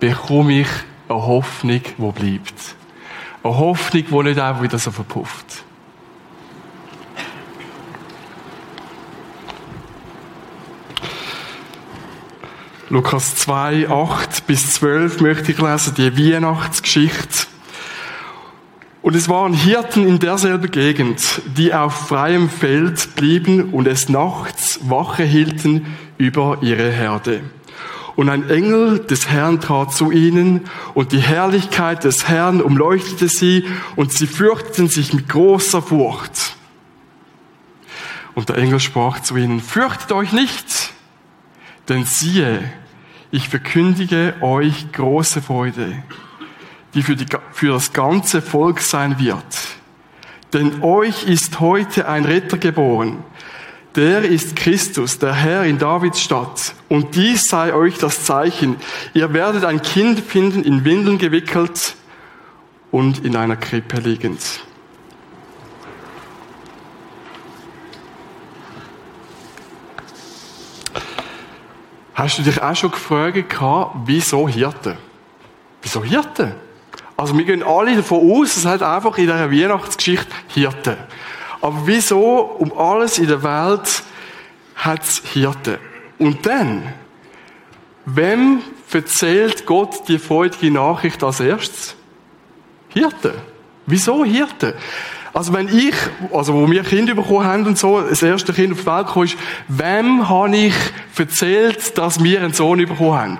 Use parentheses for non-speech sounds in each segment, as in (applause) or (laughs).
bekomme ich eine Hoffnung, die bleibt. Eine Hoffnung, die nicht einfach wieder so verpufft. Lukas 2, 8 bis 12 möchte ich lesen, die Weihnachtsgeschichte. Und es waren Hirten in derselben Gegend, die auf freiem Feld blieben und es nachts Wache hielten über ihre Herde. Und ein Engel des Herrn trat zu ihnen, und die Herrlichkeit des Herrn umleuchtete sie, und sie fürchteten sich mit großer Furcht. Und der Engel sprach zu ihnen, fürchtet euch nicht, denn siehe, ich verkündige euch große Freude, die für, die für das ganze Volk sein wird. Denn euch ist heute ein Retter geboren, der ist Christus, der Herr in Davids Stadt. Und dies sei euch das Zeichen. Ihr werdet ein Kind finden, in Windeln gewickelt und in einer Krippe liegend. Hast du dich auch schon gefragt, wieso Hirte? Wieso Hirte? Also wir gehen alle davon aus, es hat einfach in dieser Weihnachtsgeschichte Hirte. Aber wieso um alles in der Welt hat es Hirten? Und dann, wem erzählt Gott die freudige Nachricht als erstes? Hirten. Wieso Hirten? Also wenn ich, also wo wir Kinder bekommen haben und so, das erste Kind auf die Welt kam, ist, wem habe ich erzählt, dass wir einen Sohn bekommen haben?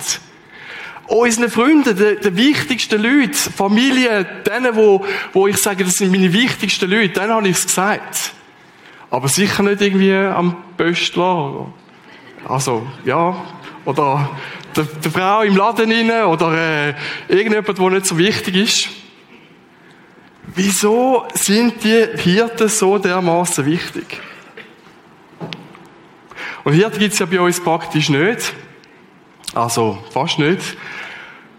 Unseren Freunden, den, den wichtigsten Leuten, Familie, denen, wo, wo ich sage, das sind meine wichtigsten Leute, denen habe ich es gesagt. Aber sicher nicht irgendwie am Böstler. Also, ja. Oder der, der Frau im Laden rein, oder äh, irgendjemand, der nicht so wichtig ist. Wieso sind die Hirten so dermaßen wichtig? Und Hirten gibt es ja bei uns praktisch nicht. Also, fast nicht.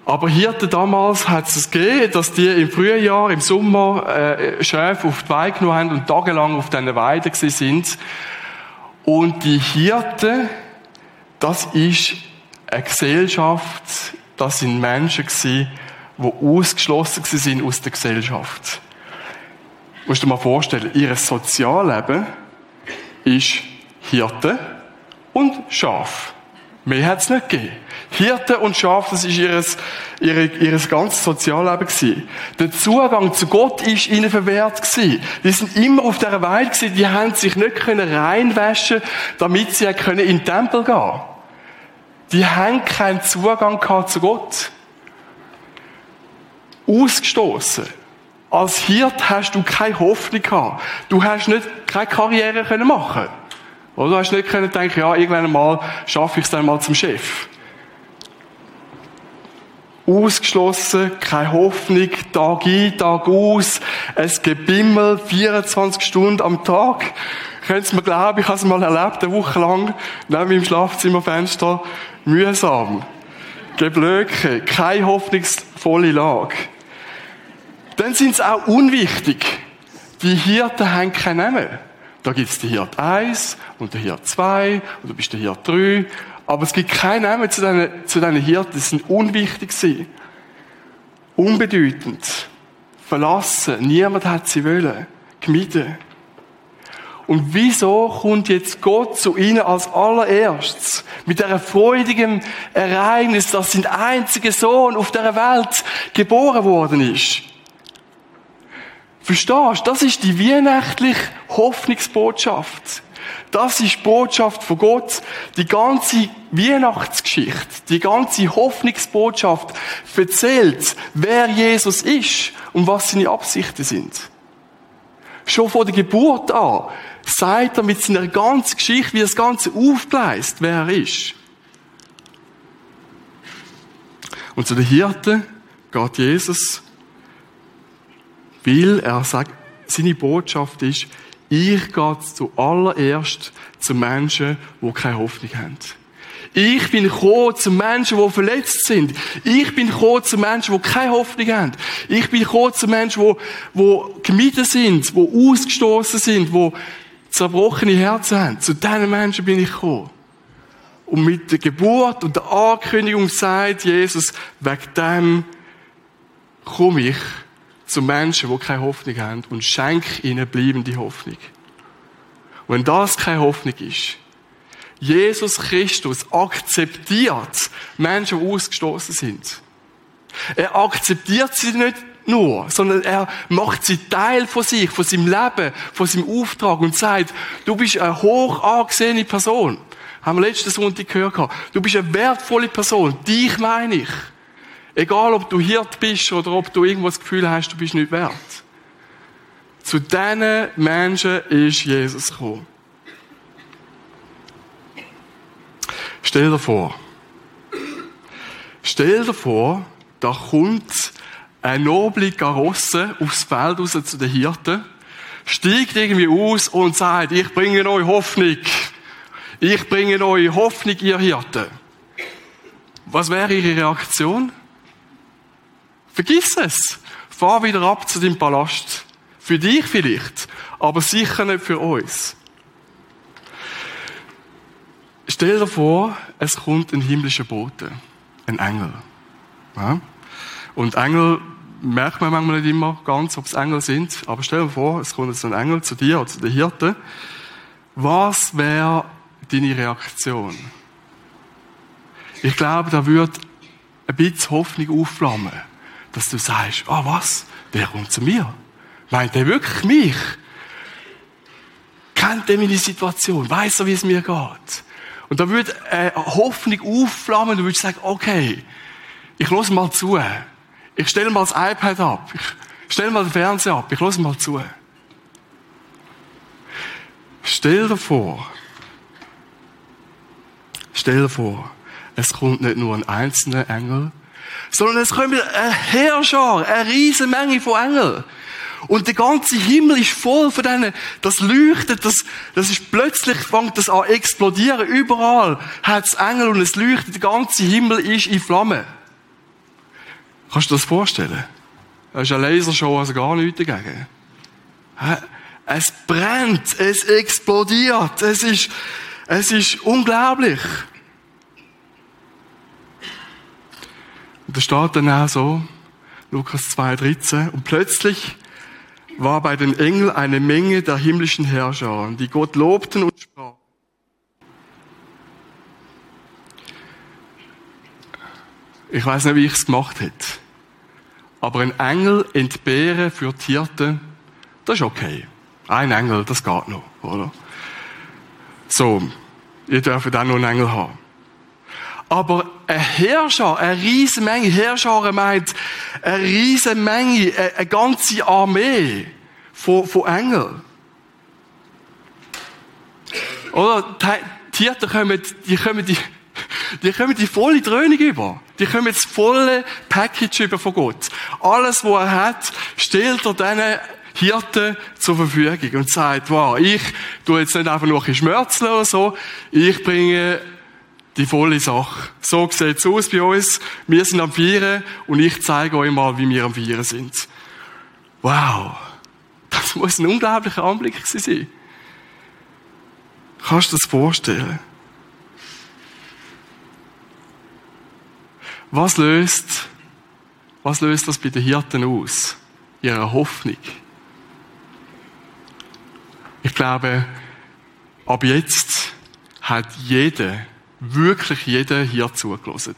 Aber Hirten damals hat es gegeben, dass die im Frühjahr, im Sommer, äh, Schäfe auf die Weide genommen haben und tagelang auf diesen Weiden sind. Und die Hirten, das ist eine Gesellschaft, das sind Menschen gewesen, die ausgeschlossen sind aus der Gesellschaft. Du musst dir mal vorstellen, ihr Sozialleben ist Hirte und Schaf. Mehr hat es nicht gegeben. Hirte und Schaf, das ist ihres, ihre, ihres ganzes Sozialleben gewesen. Der Zugang zu Gott ist ihnen verwehrt gewesen. Die sind immer auf dieser Weide gewesen, die haben sich nicht können reinwaschen, damit sie können in den Tempel gehen. Die haben keinen Zugang gehabt zu Gott. Ausgestoßen. Als Hirt hast du keine Hoffnung gehabt. Du hast nicht, keine Karriere können machen. Oder du hast nicht können denken, ja, irgendwann mal schaffe ich es dann mal zum Chef ausgeschlossen, keine Hoffnung, Tag ein, Tag aus, es Gebimmel, 24 Stunden am Tag. Könnt ihr mir glauben, ich habe es mal erlebt, eine Woche lang, neben meinem Schlafzimmerfenster, mühsam. Geblöcke, keine hoffnungsvolle Lage. Dann sind es auch unwichtig. Die Hirten haben keinen Namen. Da gibt es die Hirt 1 und der Hirt 2 und du bist der Hirt 3 aber es gibt keinen Namen zu diesen, zu diesen Hirten. Die sind unwichtig gewesen. Unbedeutend. Verlassen. Niemand hat sie wollen. Gemieden. Und wieso kommt jetzt Gott zu ihnen als allererstes? Mit der freudigen Ereignis, dass sein einziger Sohn auf der Welt geboren worden ist. Verstehst du? Das ist die weihnachtliche Hoffnungsbotschaft. Das ist die Botschaft von Gott. Die ganze Weihnachtsgeschichte, die ganze Hoffnungsbotschaft erzählt, wer Jesus ist und was seine Absichten sind. Schon von der Geburt an sagt er mit seiner ganzen Geschichte, wie das Ganze aufgleist, wer er ist. Und zu den Hirten geht Jesus, weil er sagt, seine Botschaft ist, ich gehe zuallererst zu Menschen, die keine Hoffnung haben. Ich bin gekommen zu Menschen, die verletzt sind. Ich bin gekommen zu Menschen, die keine Hoffnung haben. Ich bin gekommen zu Menschen, die, die gemieden sind, die ausgestoßen sind, die zerbrochene Herzen haben. Zu diesen Menschen bin ich gekommen. Und mit der Geburt und der Ankündigung sagt Jesus, wegen dem komme ich zu Menschen, die keine Hoffnung haben und schenke ihnen bleibende Hoffnung. Wenn das keine Hoffnung ist, Jesus Christus akzeptiert Menschen, die ausgestoßen sind. Er akzeptiert sie nicht nur, sondern er macht sie Teil von sich, von seinem Leben, von seinem Auftrag und sagt, du bist eine hoch angesehene Person. Haben wir letzten Sonntag gehört. Du bist eine wertvolle Person. Dich meine ich. Egal, ob du Hirt bist oder ob du irgendwo das Gefühl hast, du bist nicht wert. Zu diesen Menschen ist Jesus gekommen. Stell dir vor, stell dir vor, da kommt eine noble Karosse aufs Feld raus zu den Hirten, steigt irgendwie aus und sagt, ich bringe euch Hoffnung. Ich bringe euch Hoffnung, ihr Hirten. Was wäre ihre Reaktion? Vergiss es. Fahr wieder ab zu deinem Palast. Für dich vielleicht, aber sicher nicht für uns. Stell dir vor, es kommt ein himmlischer Bote, ein Engel. Ja? Und Engel merkt man manchmal nicht immer ganz, ob es Engel sind, aber stell dir vor, es kommt ein Engel zu dir oder zu den Hirten. Was wäre deine Reaktion? Ich glaube, da wird ein bisschen Hoffnung aufflammen, dass du sagst, oh, was? Der kommt zu mir. Meint der wirklich mich? Kennt der meine Situation? Weiß er, wie es mir geht? Und da würde eine Hoffnung aufflammen, du würdest sagen, okay, ich los mal zu. Ich stelle mal das iPad ab. Ich stelle mal den Fernseher ab. Ich los mal zu. Stell dir vor, stell dir vor, es kommt nicht nur ein einzelner Engel, sondern es kommt eine Herrscher, eine riesige Menge von Engeln. Und der ganze Himmel ist voll von denen, das leuchtet, das, das ist plötzlich fängt das an explodieren. Überall hat es Engel und es leuchtet, der ganze Himmel ist in Flammen. Kannst du dir das vorstellen? Das ist eine Lasershow, also gar nichts dagegen. Es brennt, es explodiert, es ist, es ist unglaublich. Und da steht dann auch so, Lukas 2,13, und plötzlich war bei den Engeln eine Menge der himmlischen Herrscher, die Gott lobten und sprachen. Ich weiß nicht, wie ich es gemacht hätte. Aber ein Engel entbehren für die Hirten, das ist okay. Ein Engel, das geht noch, oder? So, ihr dürft auch noch einen Engel haben. Aber ein Herrscher, eine riesige Menge, Herrscher meint eine riesige Menge, eine ganze Armee von, von Engeln. Oder die Tiere kommen, die kommen die, die kommen die volle Dröhnung über. Die kommen das volle Package über von Gott. Alles, was er hat, stellt er diesen Hirten zur Verfügung und sagt, wow, ich tue jetzt nicht einfach nur ein Schmerzen oder so, ich bringe die volle Sache. So sieht es aus bei uns. Wir sind am Vieren und ich zeige euch mal, wie wir am Vieren sind. Wow. Das muss ein unglaublicher Anblick sein. Kannst du dir das vorstellen? Was löst, was löst das bei den Hirten aus? Ihre Hoffnung. Ich glaube, ab jetzt hat jeder wirklich jeder hier zugelassen.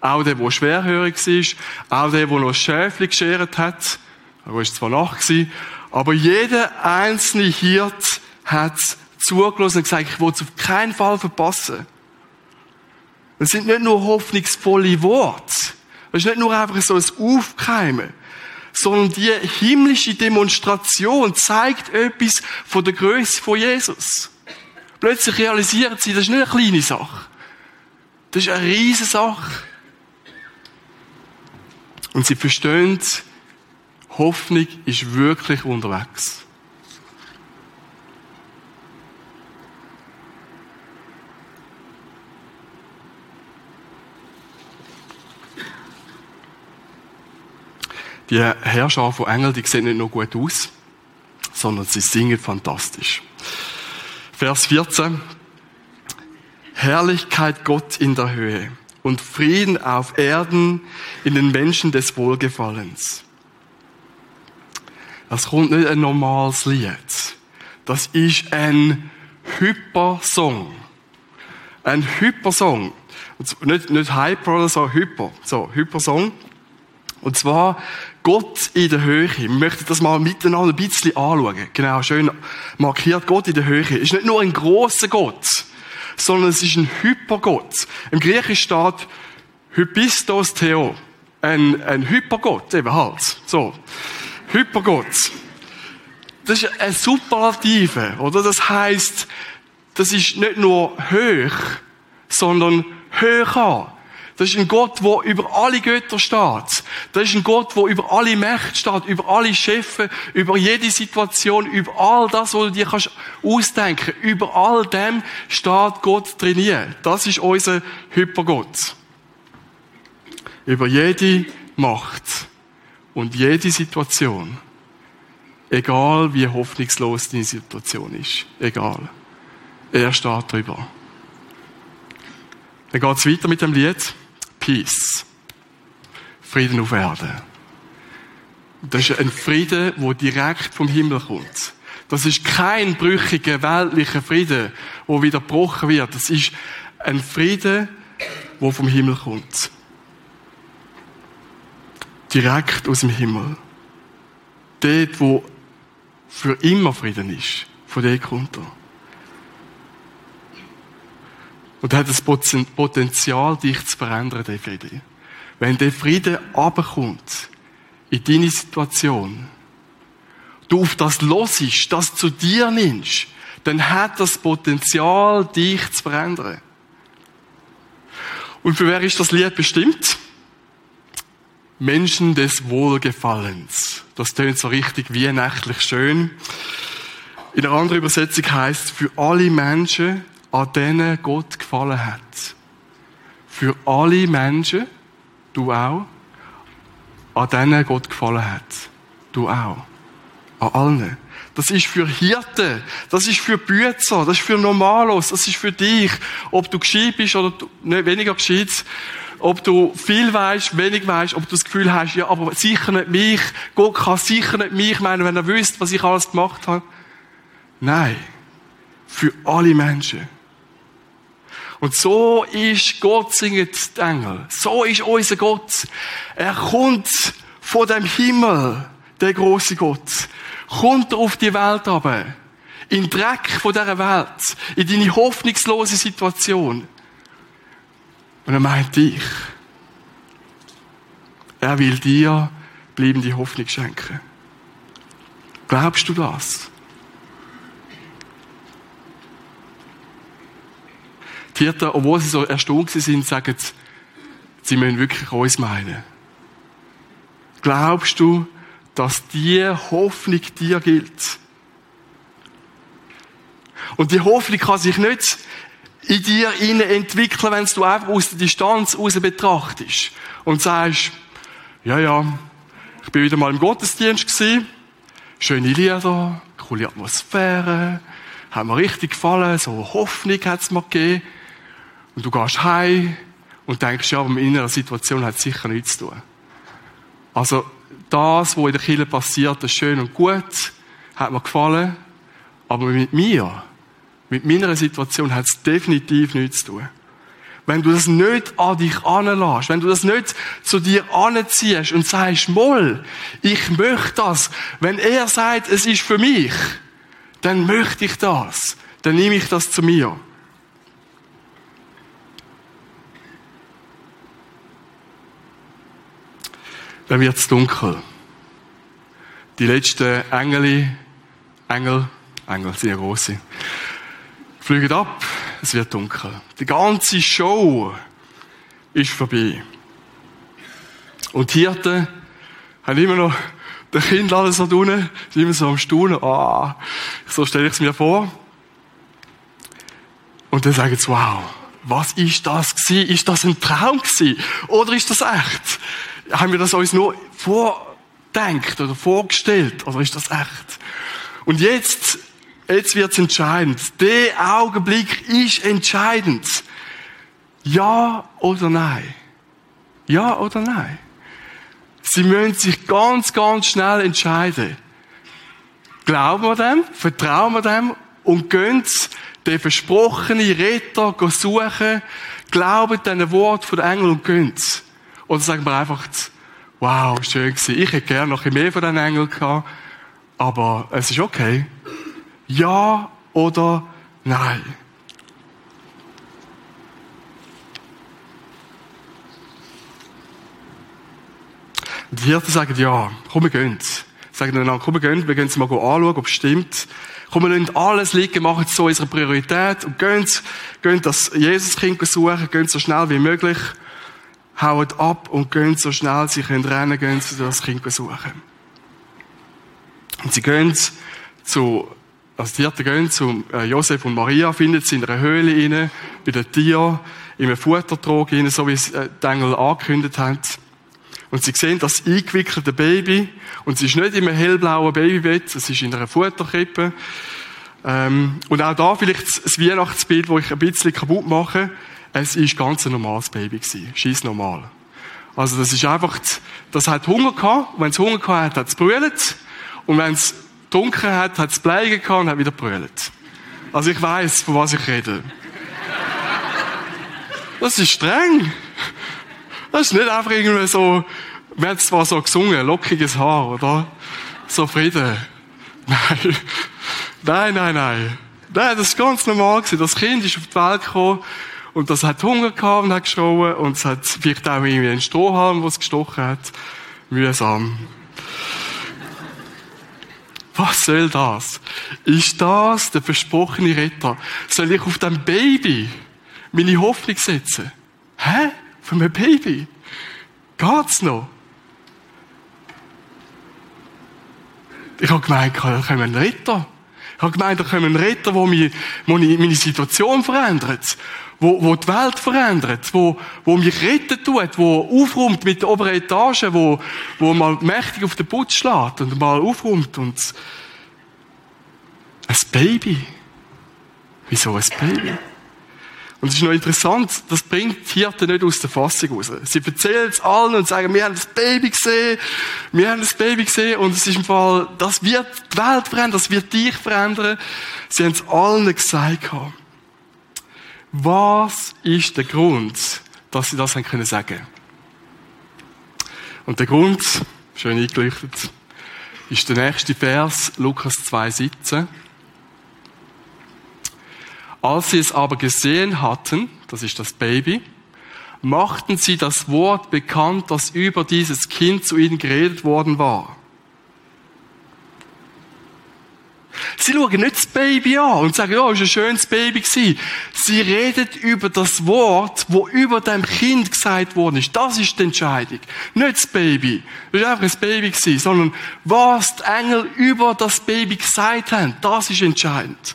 Auch der, der schwerhörig war, auch der, der noch Schäfli geschert hat, er war zwar gewesen, aber jeder einzelne Hirt hat zugelassen und gesagt, ich will es auf keinen Fall verpassen. Das sind nicht nur hoffnungsvolle Worte. Das ist nicht nur einfach so ein Aufkeimen, sondern die himmlische Demonstration zeigt etwas von der Größe von Jesus. Plötzlich realisieren sie, das ist nicht eine kleine Sache. Das ist eine riesige Sache. Und sie verstehen, Hoffnung ist wirklich unterwegs. Die Herrscher von Engeln, die sehen nicht nur gut aus, sondern sie singen fantastisch. Vers 14. Herrlichkeit Gott in der Höhe und Frieden auf Erden in den Menschen des Wohlgefallens. Das kommt nicht ein normales Lied. Das ist ein Hypersong. Ein Hypersong. Nicht, nicht Hyper oder so, Hyper. So, Hypersong. Und zwar Gott in der Höhe. Wir möchten das mal miteinander ein bisschen anschauen. Genau, schön markiert. Gott in der Höhe. Ist nicht nur ein großer Gott, sondern es ist ein Hypergott. Im Griechisch steht Hypistos Theo. Ein, ein Hypergott, eben halt. So. Hypergott. Das ist ein Superlative, oder? Das heißt, das ist nicht nur hoch, sondern höher. Das ist ein Gott, der über alle Götter steht. Das ist ein Gott, der über alle Mächte steht, über alle Chefe, über jede Situation, über all das, was du dir kannst ausdenken. Über all dem steht Gott trainiert. Das ist unser Hypergott. Über jede Macht und jede Situation. Egal wie hoffnungslos deine Situation ist. Egal. Er steht drüber. Dann geht es weiter mit dem Lied. Peace. Frieden auf Erden. Das ist ein Frieden, der direkt vom Himmel kommt. Das ist kein brüchiger weltlicher Frieden, wo wieder gebrochen wird. Das ist ein Frieden, der vom Himmel kommt. Direkt aus dem Himmel. Dort, wo für immer Frieden ist. Von dort kommt er. Und hat das Potenzial, dich zu verändern, der Friede. Wenn der Friede abkommt in deine Situation, du auf das losisch, das zu dir nimmst, dann hat das Potenzial, dich zu verändern. Und für wer ist das Lied bestimmt? Menschen des Wohlgefallens. Das tönt so richtig wie nächtlich schön. In einer anderen Übersetzung heißt für alle Menschen, an denen Gott gefallen hat. Für alle Menschen, du auch, an denen Gott gefallen hat. Du auch. An allen. Das ist für Hirten, das ist für Bützer, das ist für Normalos, das ist für dich. Ob du gescheit bist oder nicht weniger gescheit, ob du viel weißt, wenig weißt, ob du das Gefühl hast, ja, aber sicher nicht mich, Gott kann sicher nicht mich meinen, wenn er wüsste, was ich alles gemacht habe. Nein. Für alle Menschen. Und so ist Gott, singet die Engel. So ist unser Gott. Er kommt von dem Himmel, der große Gott. Kommt auf die Welt aber. In den Dreck von dieser Welt. In deine hoffnungslose Situation. Und er meint dich. Er will dir bleibende Hoffnung schenken. Glaubst du das? Die Hirten, obwohl sie so erstaunt sind, sagen, sie müssen wirklich uns meinen. Glaubst du, dass die Hoffnung dir gilt? Und die Hoffnung kann sich nicht in dir entwickeln, wenn du einfach aus der Distanz raus betrachtest und sagst, ja, ja, ich bin wieder mal im Gottesdienst gewesen, schöne Lieder, coole Atmosphäre, hat mir richtig gefallen, so Hoffnung hat es mir gegeben. Und du gehst heim und denkst, ja, aber in einer Situation hat es sicher nichts zu tun. Also, das, was in der Kirche passiert, ist schön und gut, hat mir gefallen, aber mit mir, mit meiner Situation hat es definitiv nichts zu tun. Wenn du das nicht an dich anlässt, wenn du das nicht zu dir anziehst und sagst, Moll, ich möchte das, wenn er sagt, es ist für mich, dann möchte ich das, dann nehme ich das zu mir. Dann wird es dunkel. Die letzten Engel, Engel, Engel, sehr große, fliegen ab, es wird dunkel. Die ganze Show ist vorbei. Und die Hirten haben immer noch den Kind alles so unten, sind immer so am Staunen, ah, so stelle ich es mir vor. Und dann sagen sie, wow, was ist das gewesen? Ist das ein Traum gewesen? Oder ist das echt? Haben wir das uns nur vordenkt oder vorgestellt? Oder ist das echt? Und jetzt, jetzt wird's entscheidend. Der Augenblick ist entscheidend. Ja oder nein? Ja oder nein? Sie müssen sich ganz, ganz schnell entscheiden. Glauben wir dem? Vertrauen wir dem? Und gehen den versprochenen Retter suchen? Glauben diesen Wort von den Engeln und gehen Oder sagen wir einfach, wow, schön gewesen. Ich hätte gerne noch ein mehr von diesen Engeln gehabt. Aber es ist okay. Ja oder nein? Die Hirten sagen, ja, komm, wir gehen. Sagen dann, komm, wir gehen, wir gehen es mal anschauen, ob es stimmt. Komm, wir lassen alles liegen, machen es so unsere Priorität und gehen, gehen das Jesuskind suchen, gehen so schnell wie möglich, hauen ab und gehen so schnell sie können rennen, gehen sie das Kind suchen. Und sie gehen zu, also die Hirten gehen zu äh, Josef und Maria, finden sie in einer Höhle inne, bei den Tieren, in einem Futtertrog inne, so wie es äh, die Engel angekündigt haben. Und sie sehen das eingewickelte Baby. Und es ist nicht in einem hellblauen Babybett, es ist in einer Futterkrippe. Ähm, und auch da vielleicht das Weihnachtsbild, das ich ein bisschen kaputt mache. Es ist ganz ein normales Baby gewesen. Scheiss normal. Also das ist einfach, das hat Hunger gehabt. Wenn es Hunger gehabt hat, hat es brüllt. Und wenn es dunkel hat, hat es Bleigen gehabt und hat wieder brüllt. Also ich weiß, von was ich rede. Das ist streng. Das ist nicht einfach irgendwie so, wir haben zwar so gesungen, lockiges Haar, oder? So Frieden. (laughs) Nein. Nein, nein, nein. Nein, das ist ganz normal gewesen. Das Kind ist auf die Welt gekommen und das hat Hunger gehabt und hat geschrauen und es hat vielleicht auch irgendwie einen Strohhalm, was gestochen hat. Mühsam. Was soll das? Ist das der versprochene Retter? Soll ich auf dem Baby meine Hoffnung setzen? Hä? Für mein Baby? Geht's noch? Ich habe gemeint, da kommen Retter. Ich habe gemeint, da kommen Retter, der meine Situation verändert. Wo, wo die Welt verändert. Wo, wo mich retten tut. Wo aufräumt mit der oberen Etage. Wo, wo mal mächtig auf den Putz schlägt und mal aufräumt. Und ein Baby. Wieso ein Baby? Und es ist noch interessant, das bringt die Hirten nicht aus der Fassung raus. Sie erzählen es allen und sagen, wir haben das Baby gesehen, wir haben das Baby gesehen und es ist im Fall, das wird die Welt verändern, das wird dich verändern. Sie haben es allen gesagt. Was ist der Grund, dass sie das haben können sagen? Und der Grund, schön eingeleuchtet, ist der nächste Vers, Lukas 2,17. Als sie es aber gesehen hatten, das ist das Baby, machten sie das Wort bekannt, das über dieses Kind zu ihnen geredet worden war. Sie schauen nicht das Baby an und sagen, ja, war ein schönes Baby gewesen. Sie reden über das Wort, wo über dem Kind gesagt worden ist. Das ist die Entscheidung. Nicht das Baby. Das war einfach ein Baby gewesen, sondern was die Engel über das Baby gesagt haben, das ist entscheidend.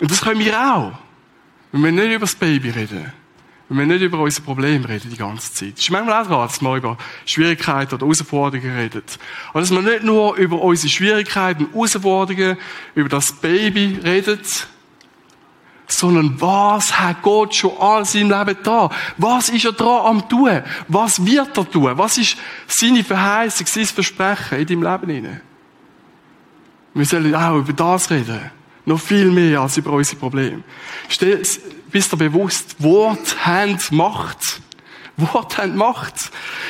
Und das können wir auch. Wenn wir nicht über das Baby reden. Wenn wir nicht über unsere Probleme reden die ganze Zeit. Es ist manchmal auch dran, dass wir über Schwierigkeiten oder Herausforderungen reden. Aber dass wir nicht nur über unsere Schwierigkeiten und Herausforderungen, über das Baby reden, sondern was hat Gott schon alles im Leben da? Was ist er dran am tun? Was wird er tun? Was ist seine Verheißung, sein Versprechen in deinem Leben hinein? Wir sollen auch über das reden. Noch viel mehr als über unsere Probleme. Bist du bewusst, Wort haben Macht. Wort haben Macht.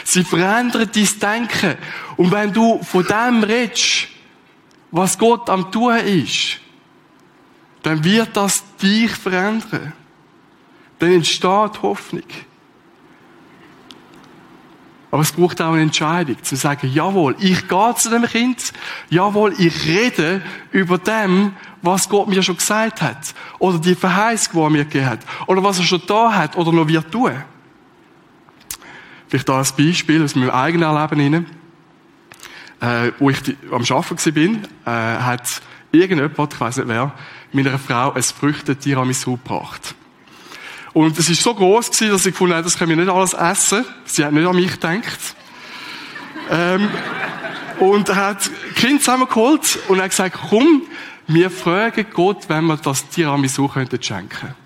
Sie verändern dein Denken. Und wenn du von dem redest, was Gott am tun ist, dann wird das dich verändern. Dann entsteht Hoffnung. Aber es braucht auch eine Entscheidung, zu sagen, jawohl, ich gehe zu dem Kind, jawohl, ich rede über dem, was Gott mir schon gesagt hat. Oder die Verheißung, die er mir gegeben hat. Oder was er schon da hat oder noch wird tun. Vielleicht da ein Beispiel aus meinem eigenen Leben hinein. Äh, wo ich am Arbeiten war, äh, hat irgendjemand, ich weiß nicht wer, meiner Frau ein Früchte-Tiramisu gebracht. Und es war so groß gewesen, dass ich gefunden habe, das können wir nicht alles essen. Sie hat nicht an mich gedacht. ähm, und er hat Kind zusammengeholt und hat gesagt, komm, wir fragen Gott, wenn wir das Tiramisu könnten schenken.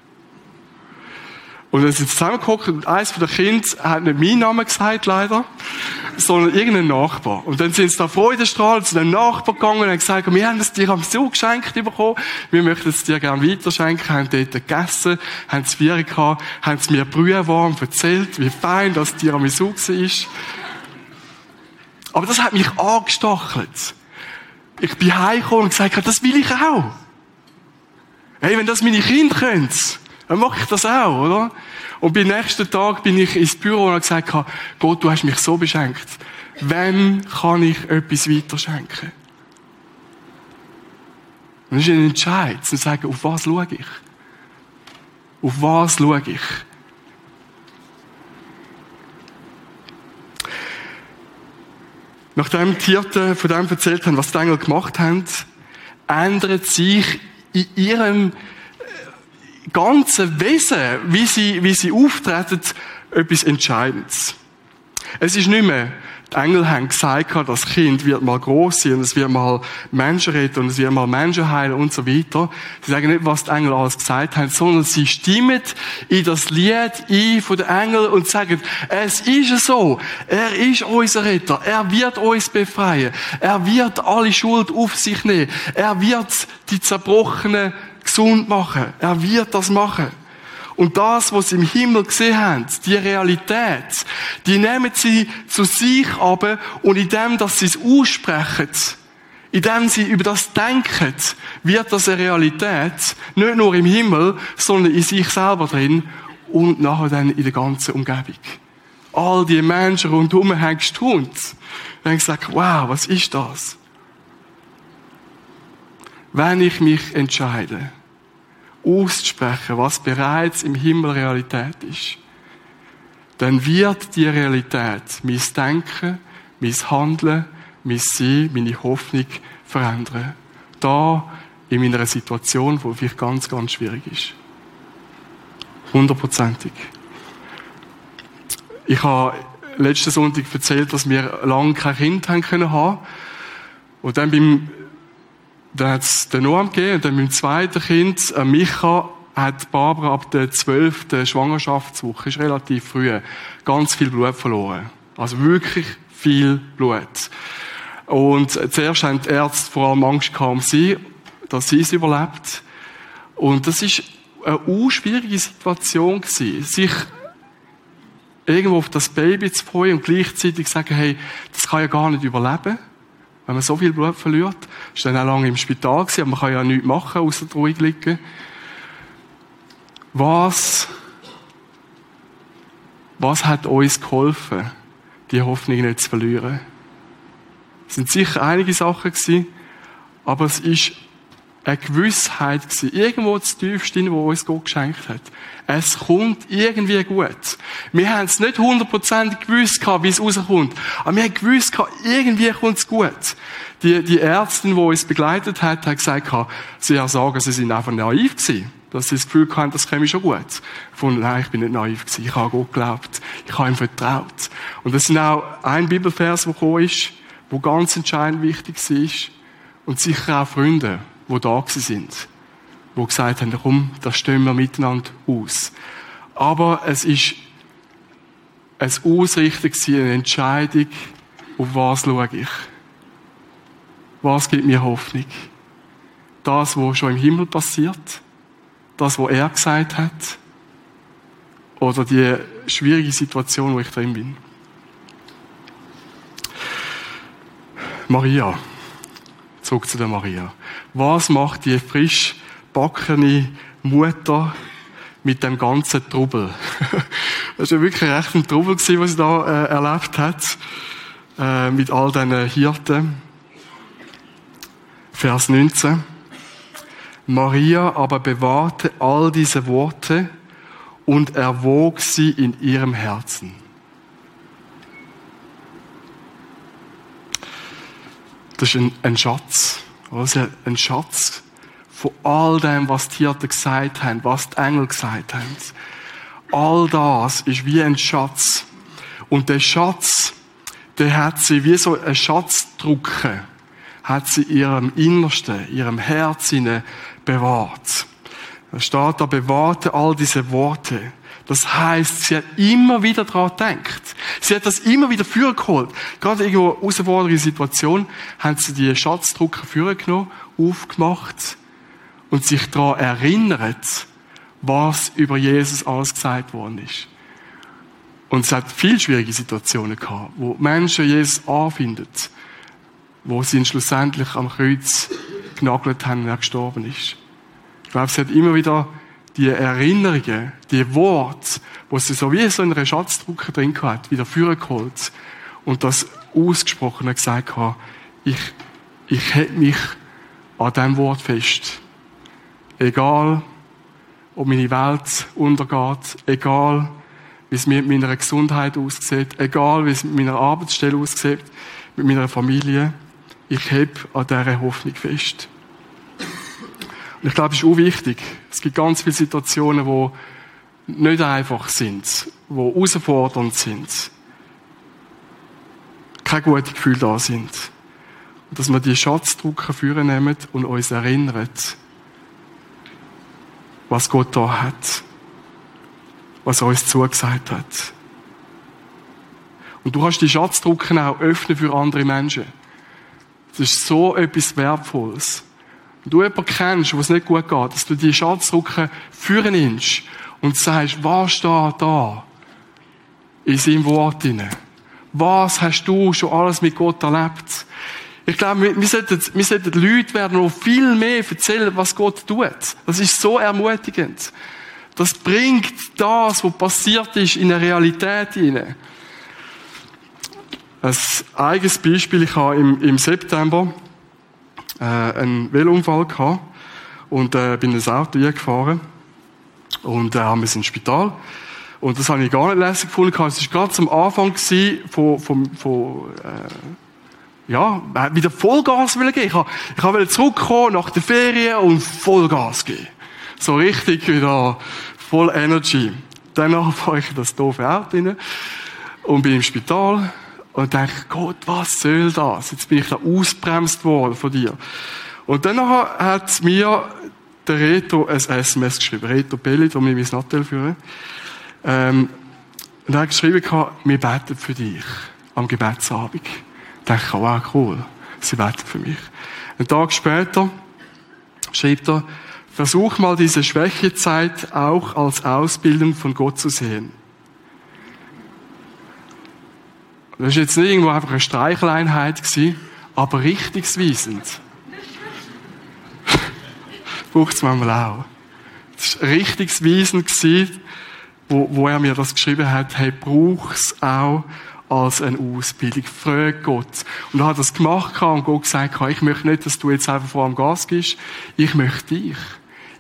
Und dann sind sie zusammengeguckt und eins von den Kindern hat nicht meinen Namen gesagt, leider, sondern irgendeinen Nachbar. Und dann sind sie da freudestrahlend zu dem Nachbar gegangen und haben gesagt, wir haben es dir am so geschenkt bekommen, wir möchten es dir gerne weiterschenken, haben dort gegessen, haben es Bier gehabt, haben es mir brühwarm erzählt, wie fein das Tiramisu war. Aber das hat mich angestachelt. Ich bin heimgekommen und gesagt, das will ich auch. Hey, wenn das meine Kinder können, dann mache ich das auch, oder? Und beim nächsten Tag bin ich ins Büro und habe gesagt, Gott, du hast mich so beschenkt. Wem kann ich etwas weiterschenken? Und das ist ein Entscheid, zu sagen, auf was schaue ich? Auf was schaue ich? Nachdem die Hirten von dem erzählt haben, was die Engel gemacht haben, ändert sich in ihrem ganzen Wesen, wie sie, wie sie auftreten, etwas Entscheidendes. Es ist nicht mehr, die Engel haben gesagt, das Kind wird mal groß sein und es wird mal Menschen retten und es wird mal Menschen heilen und so weiter. Sie sagen nicht, was die Engel alles gesagt haben, sondern sie stimmen in das Lied ein von den Engeln und sagen, es ist so. Er ist unser Retter. Er wird uns befreien. Er wird alle Schuld auf sich nehmen. Er wird die Zerbrochenen gesund machen. Er wird das machen. Und das, was sie im Himmel gesehen haben, die Realität, die nehmen sie zu sich aber und in dem, dass sie es aussprechen, in dem sie über das denken, wird das eine Realität, nicht nur im Himmel, sondern in sich selber drin und nachher dann in der ganzen Umgebung. All die Menschen rundherum haben gestaunt. Dann haben gesagt, wow, was ist das? Wenn ich mich entscheide, auszusprechen, was bereits im Himmel Realität ist, dann wird die Realität mein Denken, mein Handeln, mein Sein, meine Hoffnung verändern. Da in meiner Situation, wo vielleicht ganz, ganz schwierig ist. Hundertprozentig. Ich habe letzten Sonntag erzählt, dass wir lange kein Kind haben können. Und dann beim dann hat es den Noam gegeben und dann mit dem zweiten Kind, äh, Micha, hat Barbara ab der zwölften Schwangerschaftswoche, ist relativ früh, ganz viel Blut verloren. Also wirklich viel Blut. Und zuerst haben die Ärzte vor allem Angst gehabt um sie, dass sie es überlebt. Und das ist eine schwierige Situation gewesen, sich irgendwo auf das Baby zu freuen und gleichzeitig sagen, hey, das kann ja gar nicht überleben wenn man so viel Blut verliert. Ist dann auch lange im Spital gewesen, aber man kann ja nichts machen, außer ruhig liegen. Was, was hat uns geholfen, die Hoffnung nicht zu verlieren? Es sind sicher einige Sachen gewesen, aber es ist eine Gewissheit gewesen, irgendwo das tiefste, wo uns Gott geschenkt hat. Es kommt irgendwie gut. Wir haben es nicht hundertprozentig gewusst wie es rauskommt. Aber wir haben gewusst irgendwie kommt es gut. Die, die Ärztin, die uns begleitet hat, hat gesagt, sie ja sagen, sie sind einfach naiv gewesen. Dass sie das Gefühl hatten, das käme schon gut. Von, nein, ich bin nicht naiv gewesen. Ich habe Gott geglaubt. Ich habe ihm vertraut. Und das ist auch ein Bibelvers, der gekommen ist, wo ganz entscheidend wichtig ist. Und sicher auch Freunde, die da sind die gesagt haben, komm, das stehen wir miteinander aus. Aber es ist ein Ausrichten eine Entscheidung, auf was schaue ich. Was gibt mir Hoffnung? Das, was schon im Himmel passiert? Das, was er gesagt hat? Oder die schwierige Situation, wo ich drin bin? Maria. Zurück zu der Maria. Was macht die frisch backene Mutter mit dem ganzen Trubel. (laughs) das war ja wirklich echt ein Trubel, was sie da äh, erlebt hat, äh, mit all diesen Hirten. Vers 19. Maria aber bewahrte all diese Worte und erwog sie in ihrem Herzen. Das ist ein, ein Schatz. Also ein Schatz von all dem, was die Hirten gesagt haben, was die Engel gesagt haben. All das ist wie ein Schatz. Und der Schatz, der hat sie wie so ein Schatzdrucke, hat sie ihrem Innersten, ihrem Herz bewahrt. Da steht da, bewahrte all diese Worte. Das heißt, sie hat immer wieder daran gedacht. Sie hat das immer wieder vorgeholt. Gerade irgendwo eine herausfordernde Situation haben sie die Schatzdrucker vorgenommen, aufgemacht und sich daran erinnert, was über Jesus alles gesagt worden ist. Und es hat viele schwierige Situationen gehabt, wo Menschen Jesus anfinden, wo sie ihn schlussendlich am Kreuz genagelt haben, und er gestorben ist. Ich glaube, sie hat immer wieder die Erinnerungen, die Worte, wo sie so wie so in einer Schatzdrucker drin hat, wieder vorgeholt und das ausgesprochen gesagt hat, ich, ich hätte mich an diesem Wort fest. Egal, ob meine Welt untergeht, egal, wie es mit meiner Gesundheit aussieht, egal, wie es mit meiner Arbeitsstelle aussieht, mit meiner Familie, ich heb an dieser Hoffnung fest. Und ich glaube, es ist auch wichtig. Es gibt ganz viele Situationen, die nicht einfach sind, die herausfordernd sind, kein gutes Gefühl da sind. Und dass wir die Schatzdrucker führen nehmen und uns erinnern, was Gott da hat, was er uns zugesagt hat. Und du kannst die Schatzdrucken auch öffnen für andere Menschen. Das ist so etwas Wertvolles. Du jemanden kennst, wo es nicht gut geht, dass du die Schatzdrucken führen nimmst und sagst, was steht da in seinem Wort drin? Was hast du schon alles mit Gott erlebt? Ich glaube, wir, wir, sollten, wir sollten Leute werden, die viel mehr erzählen, was Gott tut. Das ist so ermutigend. Das bringt das, was passiert ist, in eine Realität hinein. Ein eigenes Beispiel, ich habe im, im September äh, einen Velounfall gehabt und äh, bin ins Auto gefahren und äh, haben wir ins Spital. Und das habe ich gar nicht lässig gefunden. Es war gerade am Anfang von, von, von äh, ja, wieder Vollgas geben. Ich wollte, ich wollte zurückkommen nach der Ferien und Vollgas geben. So richtig wieder voll Energy. Danach (laughs) fahre ich das doofe Auto rein und bin im Spital und denke, Gott, was soll das? Jetzt bin ich da ausbremst worden von dir. Und dann hat mir der Reto ein SMS geschrieben. Reto Belli, wo wir mein Nattel führen. Ähm, und er hat geschrieben, wir beten für dich am Gebetsabend. Ich dachte, wow, cool. Sie beten für mich. Einen Tag später schreibt er, versuch mal diese Schwächezeit auch als Ausbildung von Gott zu sehen. Das ist jetzt nicht irgendwo einfach eine Streicheleinheit gewesen, aber richtungsweisend. (laughs) Braucht es manchmal auch. Das war richtungsweisend wo, wo er mir das geschrieben hat, hey, brauch's auch als eine Ausbildung. Frag Gott. Und er hat das gemacht und Gott gesagt, ich möchte nicht, dass du jetzt einfach vor dem Gas gehst. Ich möchte dich.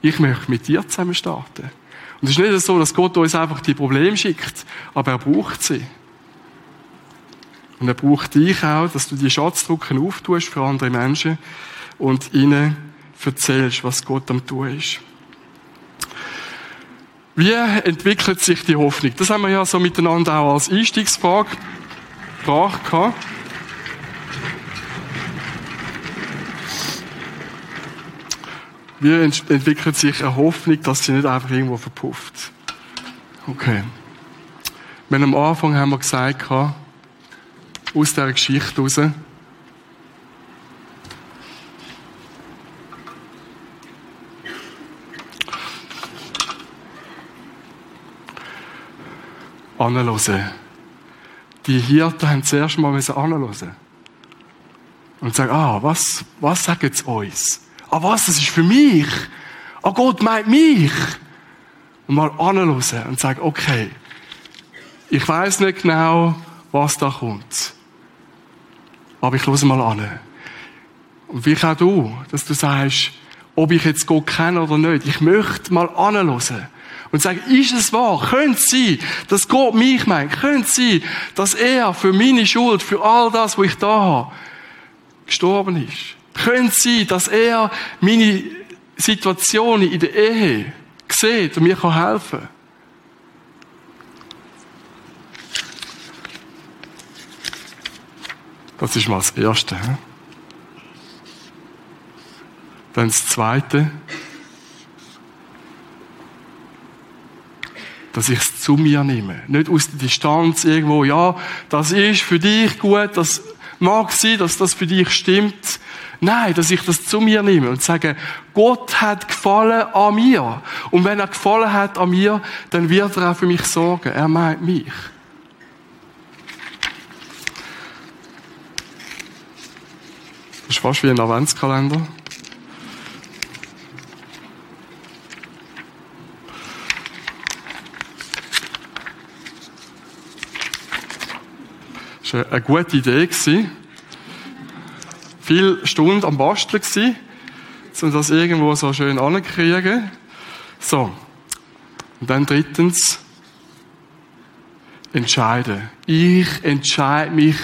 Ich möchte mit dir zusammen starten. Und es ist nicht so, dass Gott uns einfach die Probleme schickt, aber er braucht sie. Und er braucht dich auch, dass du die Schatzdrucken auftust für andere Menschen und ihnen erzählst, was Gott am tun ist. Wie entwickelt sich die Hoffnung? Das haben wir ja so miteinander auch als Einstiegsfrage gebracht. Wie entwickelt sich eine Hoffnung, dass sie nicht einfach irgendwo verpufft? Okay. Wenn am Anfang haben wir gesagt, aus dieser Geschichte heraus. Anhören. Die Hirten haben zuerst mal anhören. Und sagen, ah, was, was sagen sie uns? Ah, was, das ist für mich. Ah, Gott meint mich. Und mal anhören und sagen, okay, ich weiß nicht genau, was da kommt. Aber ich höre mal an. Und wie auch du, dass du sagst, ob ich jetzt Gott kenne oder nicht. Ich möchte mal anhören. Und sagen, ist es wahr? Könnte es sein, dass Gott mich meint? Könnte es sein, dass er für meine Schuld, für all das, was ich da habe, gestorben ist? Könnte es sein, dass er meine Situation in der Ehe sieht und mir helfen kann? Das ist mal das Erste. Dann das Zweite. dass ich es zu mir nehme. Nicht aus der Distanz irgendwo, ja, das ist für dich gut, das mag sein, dass das für dich stimmt. Nein, dass ich das zu mir nehme und sage, Gott hat gefallen an mir. Und wenn er gefallen hat an mir, dann wird er auch für mich sorgen. Er meint mich. Ist fast wie ein Adventskalender. Das war eine gute Idee. Viele Stunden am Basteln um das irgendwo so schön anzukriegen. So. Und dann drittens, entscheiden. Ich entscheide mich,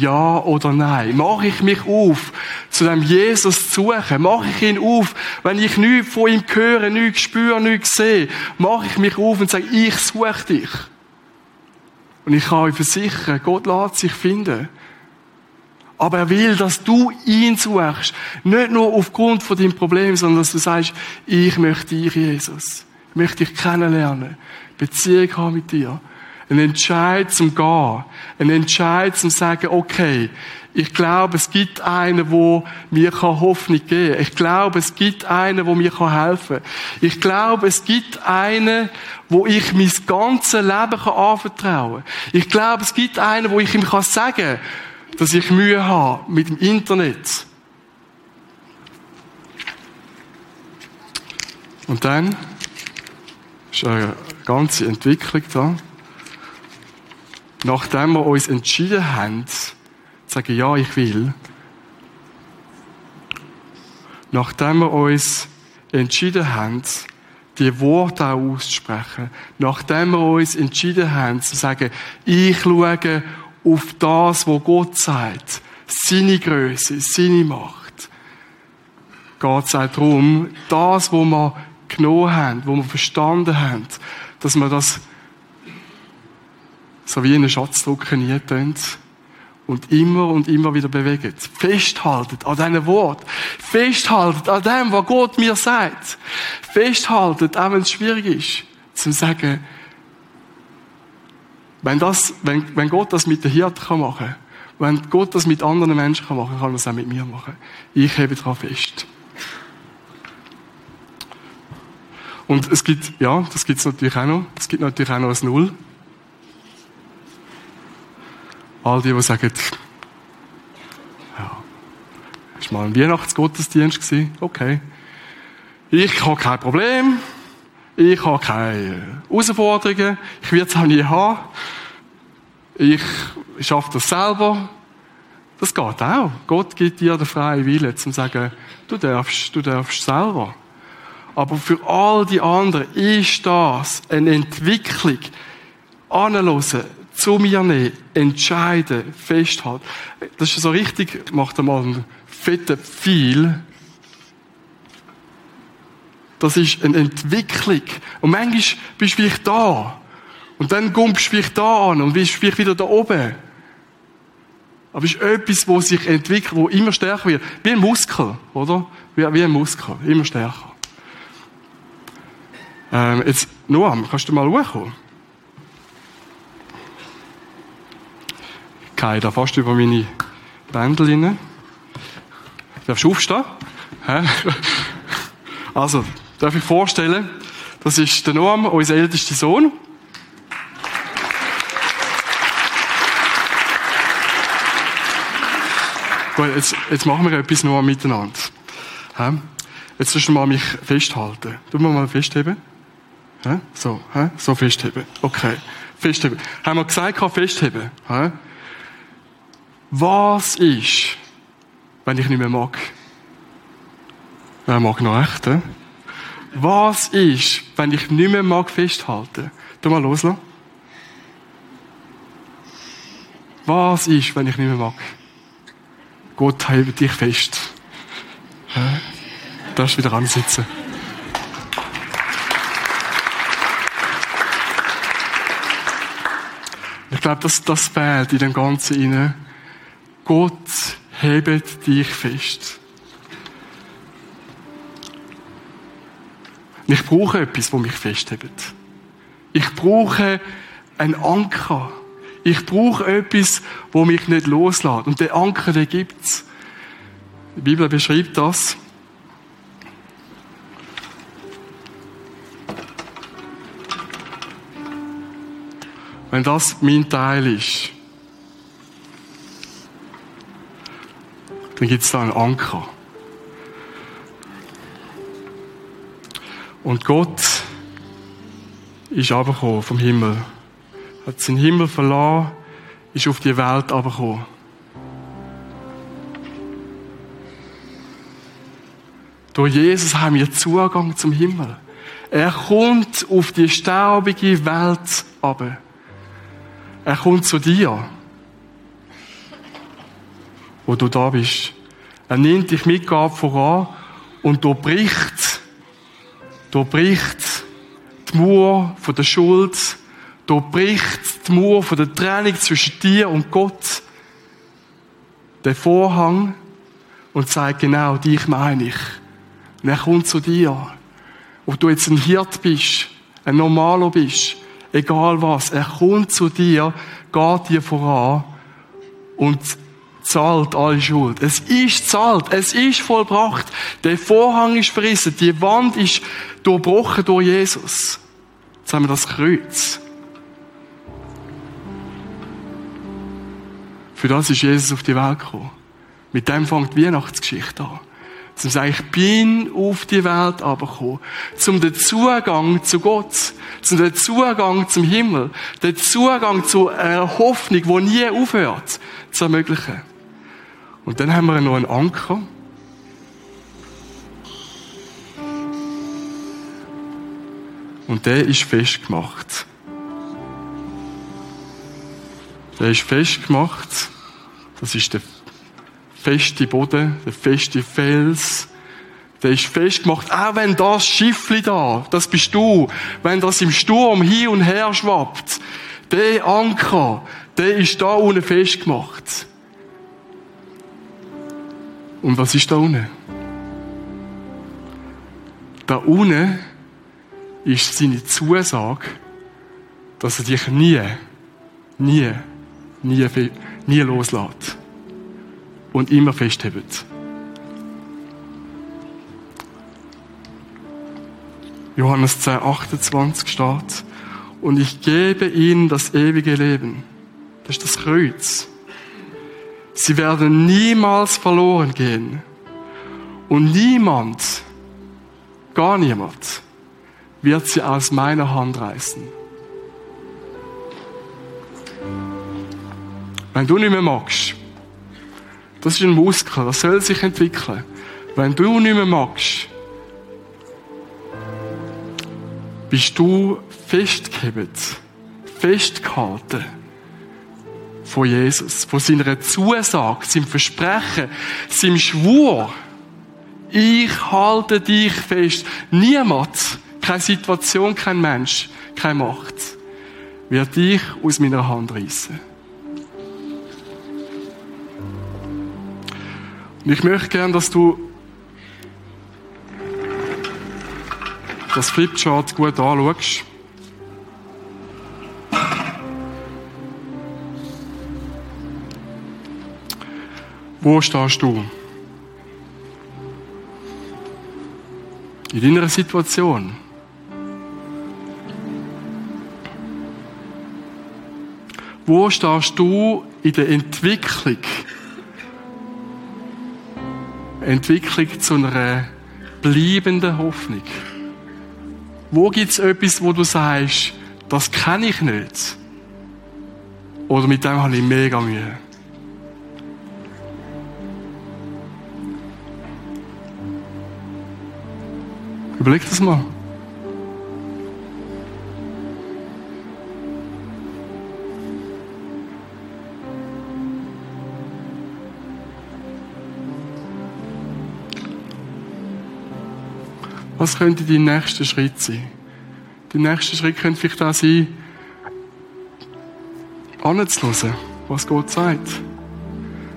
ja oder nein. Mache ich mich auf, zu dem Jesus zu suchen? Mache ich ihn auf, wenn ich nichts von ihm höre, nichts spüre, nichts sehe? Mache ich mich auf und sage, ich suche dich. Und ich kann euch versichern, Gott lässt sich finden. Aber er will, dass du ihn suchst. Nicht nur aufgrund von deinem Problem, sondern dass du sagst, ich möchte dich, Jesus. Ich möchte dich kennenlernen. Beziehung haben mit dir. Ein Entscheid zum Gehen. Ein Entscheid zum Sagen, okay, ich glaube, es gibt einen, wo mir Hoffnung geben kann. Ich glaube, es gibt einen, wo mir helfen kann. Ich glaube, es gibt einen, wo ich mein ganzes Leben anvertrauen kann. Ich glaube, es gibt einen, wo ich ihm sagen kann, dass ich Mühe habe mit dem Internet. Und dann ist eine ganze Entwicklung da. Nachdem wir uns entschieden haben, sagen, ja, ich will. Nachdem wir uns entschieden haben, die Worte auch auszusprechen, nachdem wir uns entschieden haben, zu sagen, ich schaue auf das, wo Gott sagt, seine Größe, seine Macht, geht es auch darum, das, wo wir genommen haben, wo wir verstanden haben, dass wir das so wie einen Schatzdruck nie tun, und immer und immer wieder bewegt. Festhaltet an deinem Wort. Festhaltet an dem, was Gott mir sagt. Festhaltet, auch wenn es schwierig ist, zu sagen, wenn, das, wenn, wenn Gott das mit den Hirten kann machen wenn Gott das mit anderen Menschen kann machen kann, er es auch mit mir machen. Ich hebe daran fest. Und es gibt, ja, das gibt es natürlich auch noch, es gibt natürlich auch noch ein Null. All die, die sagen, ja, ist mal ein Weihnachtsgottesdienst okay. Ich habe kein Problem, ich habe keine Herausforderungen, ich werde es auch nie haben. Ich schaffe das selber. Das geht auch. Gott gibt dir den freien Willen, um zu sagen, du darfst, du darfst selber. Aber für all die anderen ist das eine Entwicklung. Anhören, zu mir nehmen, entscheiden, festhalten. Das ist so richtig, macht einmal einen fetten Pfeil. Das ist eine Entwicklung. Und manchmal bist du vielleicht da. Und dann kommst du vielleicht da an und bist vielleicht wieder da oben. Aber es ist etwas, das sich entwickelt, wo immer stärker wird. Wie ein Muskel, oder? Wie, wie ein Muskel. Immer stärker. Ähm, jetzt, Noam, kannst du mal hochkommen? Gehe da fast über meine Bändel rein. Darfst du aufstehen? (laughs) Also, darf ich vorstellen, das ist der Noam, unser ältester Sohn. Gut, jetzt, jetzt machen wir etwas noch miteinander. Jetzt musst du mal mich festhalten. Du mal mal festheben. So, so festheben. Okay, festheben. Haben wir gesagt, festheben? Was ist, wenn ich nicht mehr mag? Wer mag noch echt? He? Was ist, wenn ich nicht mehr mag festhalten? Tu mal loslassen. Was ist, wenn ich nicht mehr mag? Gott hält dich fest. Du darfst wieder ansitzen. Ich glaube, das, das fehlt in dem Ganzen rein. Gott hebt dich fest. Ich brauche etwas, das mich festhebt. Ich brauche einen Anker. Ich brauche etwas, wo mich nicht loslässt. Und der Anker, den gibt's. Die Bibel beschreibt das. Wenn das mein Teil ist, dann gibt es da einen Anker. Und Gott ist abgekommen vom Himmel. Hat seinen Himmel verlassen, ist auf die Welt abgekommen. Durch Jesus haben wir Zugang zum Himmel. Er kommt auf die staubige Welt ab. Er kommt zu dir, wo du da bist. Er nimmt dich mit Gabe voran und du bricht, du bricht die Mauer von der Schuld, du bricht die Mauer von der Trennung zwischen dir und Gott, der Vorhang und sagt genau, dich meine ich. Und er kommt zu dir. Ob du jetzt ein Hirt bist, ein Normaler bist, egal was, er kommt zu dir, geht dir voran und zahlt alle Schuld. Es ist zahlt, es ist vollbracht. Der Vorhang ist verrissen, die Wand ist durchbrochen durch Jesus. Jetzt haben wir das Kreuz. Für das ist Jesus auf die Welt gekommen. Mit dem fängt die Weihnachtsgeschichte an. Zum sagen, ich bin auf die Welt abgekommen. Zum den Zugang zu Gott. Zum den Zugang zum Himmel. Den Zugang zu einer Hoffnung, die nie aufhört, zu ermöglichen. Und dann haben wir noch einen Anker. Und der ist festgemacht. Der ist festgemacht. Das ist der feste Boden, der feste Fels. Der ist festgemacht. Auch wenn das Schiffli da, das bist du, wenn das im Sturm hin und her schwappt, der Anker, der ist da unten festgemacht. Und was ist da unten? Da unten ist seine Zusage, dass er dich nie, nie, nie, nie loslässt. Und immer festhebt. Johannes 10, 28 steht, und ich gebe ihnen das ewige Leben. Das ist das Kreuz. Sie werden niemals verloren gehen. Und niemand, gar niemand, wird sie aus meiner Hand reißen. Wenn du nicht mehr magst, das ist ein Muskel, das soll sich entwickeln. Wenn du nicht mehr magst, bist du festgehebt, festgehalten von Jesus, von seiner Zusage, seinem Versprechen, seinem Schwur. Ich halte dich fest. Niemand keine Situation, kein Mensch, keine Macht wird dich aus meiner Hand reißen. Und ich möchte gerne, dass du das Flipchart gut anschaust. Wo stehst du? In deiner Situation. Wo stehst du in der Entwicklung? Entwicklung zu einer bleibenden Hoffnung. Wo gibt es etwas, wo du sagst, das kenne ich nicht? Oder mit dem habe ich mega Mühe? Überleg das mal. Was könnte dein nächster Schritt sein? Dein nächster Schritt könnte vielleicht auch sein, anzuhören, was Gott sagt.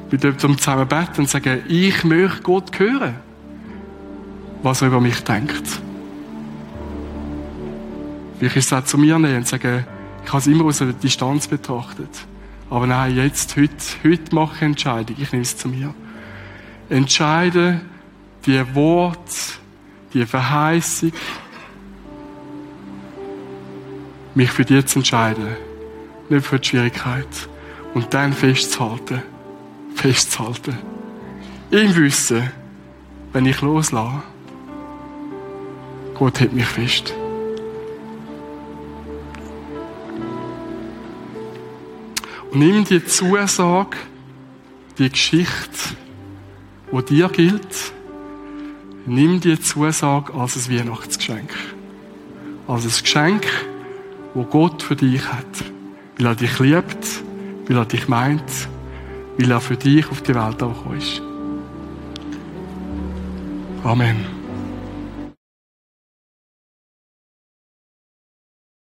Wir dürfen zusammen beten und sagen, ich möchte Gott hören, was er über mich denkt. Vielleicht ist es auch zu mir nehmen und sagen, ich habe es immer aus einer Distanz betrachtet. Aber nein, jetzt, heute, heute mache ich eine Entscheidung. Ich nehme es zu mir. Entscheide, die Wort, die Verheißung, mich für die zu entscheiden. Nicht für die Schwierigkeit. Und dann festzuhalten. Festzuhalten. Im Wissen, wenn ich loslasse, Gott hält mich fest. Und nimm die Zusage, die Geschichte, die dir gilt, nimm die Zusage als ein Weihnachtsgeschenk. Als ein Geschenk, wo Gott für dich hat. Weil er dich liebt, weil er dich meint, weil er für dich auf die Welt auch ist. Amen.